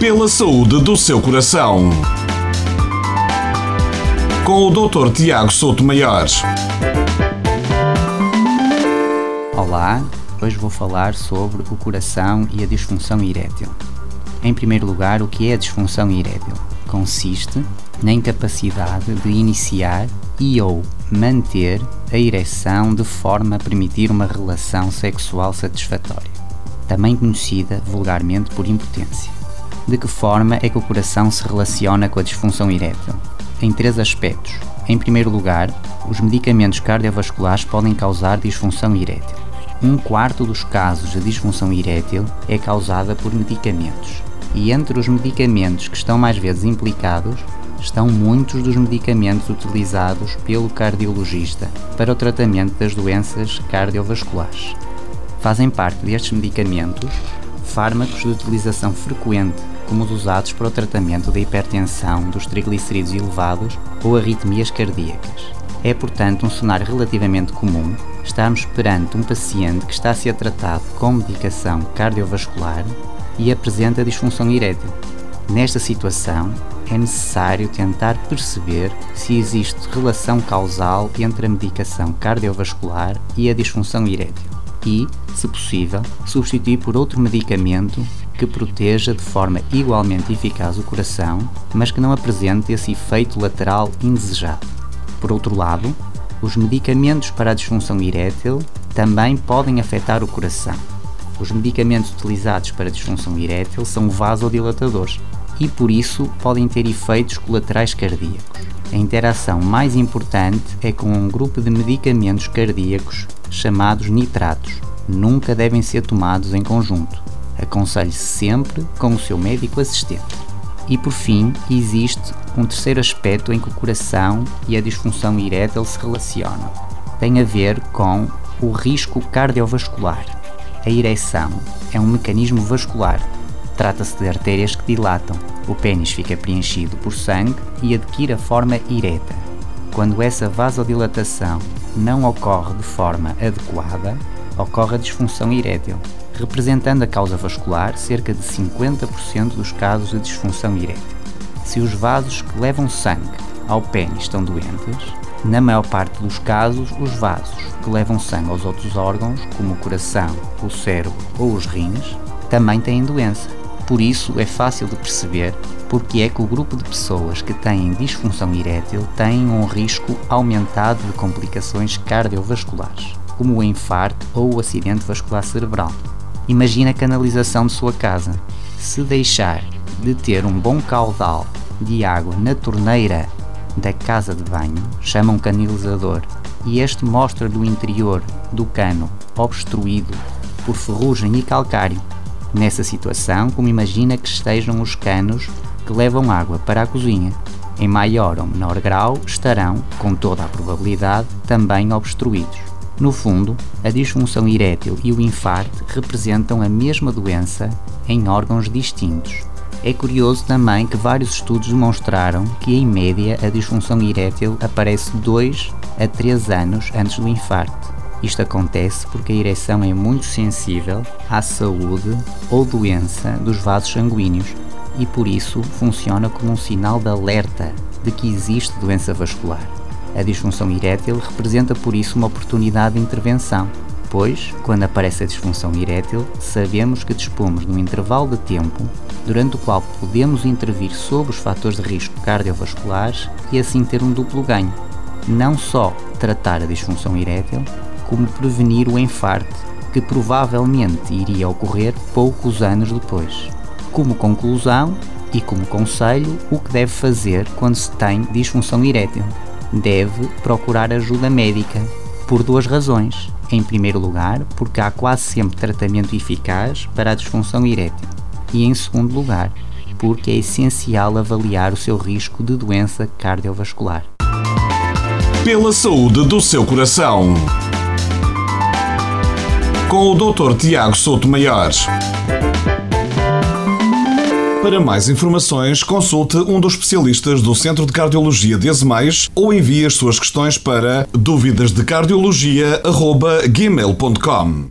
Pela saúde do seu coração. Com o Dr. Tiago Souto Maior. Olá, hoje vou falar sobre o coração e a disfunção erétil. Em primeiro lugar, o que é a disfunção erétil? Consiste na incapacidade de iniciar e ou manter a ereção de forma a permitir uma relação sexual satisfatória, também conhecida vulgarmente por impotência. De que forma é que o coração se relaciona com a disfunção erétil? Em três aspectos. Em primeiro lugar, os medicamentos cardiovasculares podem causar disfunção erétil. Um quarto dos casos de disfunção erétil é causada por medicamentos. E entre os medicamentos que estão mais vezes implicados estão muitos dos medicamentos utilizados pelo cardiologista para o tratamento das doenças cardiovasculares. Fazem parte destes medicamentos fármacos de utilização frequente, como os usados para o tratamento da hipertensão, dos triglicerídeos elevados ou arritmias cardíacas. É, portanto, um cenário relativamente comum estarmos perante um paciente que está a ser tratado com medicação cardiovascular e apresenta disfunção erétil. Nesta situação, é necessário tentar perceber se existe relação causal entre a medicação cardiovascular e a disfunção erétil e, se possível, substituir por outro medicamento que proteja de forma igualmente eficaz o coração, mas que não apresente esse efeito lateral indesejado. Por outro lado, os medicamentos para a disfunção erétil também podem afetar o coração. Os medicamentos utilizados para a disfunção erétil são vasodilatadores e, por isso, podem ter efeitos colaterais cardíacos. A interação mais importante é com um grupo de medicamentos cardíacos chamados nitratos. Nunca devem ser tomados em conjunto. Aconselhe-se sempre com o seu médico assistente. E por fim, existe um terceiro aspecto em que o coração e a disfunção erétil se relacionam. Tem a ver com o risco cardiovascular. A ereção é um mecanismo vascular. Trata-se de artérias que dilatam. O pênis fica preenchido por sangue e adquire a forma ereta. Quando essa vasodilatação não ocorre de forma adequada, ocorre a disfunção erétil, representando a causa vascular cerca de 50% dos casos de disfunção erétil. Se os vasos que levam sangue ao pênis estão doentes, na maior parte dos casos, os vasos que levam sangue aos outros órgãos, como o coração, o cérebro ou os rins, também têm doença. Por isso, é fácil de perceber porque é que o grupo de pessoas que têm disfunção erétil tem um risco aumentado de complicações cardiovasculares, como o infarto ou o acidente vascular cerebral. Imagine a canalização de sua casa. Se deixar de ter um bom caudal de água na torneira da casa de banho, chama um canalizador, e este mostra-lhe o interior do cano obstruído por ferrugem e calcário. Nessa situação, como imagina que estejam os canos que levam água para a cozinha. Em maior ou menor grau estarão, com toda a probabilidade, também obstruídos. No fundo, a disfunção erétil e o infarto representam a mesma doença em órgãos distintos. É curioso também que vários estudos demonstraram que, em média, a disfunção erétil aparece 2 a 3 anos antes do infarto. Isto acontece porque a ereção é muito sensível à saúde ou doença dos vasos sanguíneos e por isso funciona como um sinal de alerta de que existe doença vascular. A disfunção erétil representa por isso uma oportunidade de intervenção, pois, quando aparece a disfunção erétil, sabemos que dispomos de um intervalo de tempo durante o qual podemos intervir sobre os fatores de risco cardiovasculares e assim ter um duplo ganho. Não só tratar a disfunção erétil, como prevenir o infarto, que provavelmente iria ocorrer poucos anos depois. Como conclusão e como conselho, o que deve fazer quando se tem disfunção erétil? Deve procurar ajuda médica, por duas razões. Em primeiro lugar, porque há quase sempre tratamento eficaz para a disfunção erétil. E em segundo lugar, porque é essencial avaliar o seu risco de doença cardiovascular. Pela saúde do seu coração. Com o Dr. Tiago Souto Maior. Para mais informações, consulte um dos especialistas do Centro de Cardiologia de Azemais ou envie as suas questões para dúvidasdecardiologia.gmail.com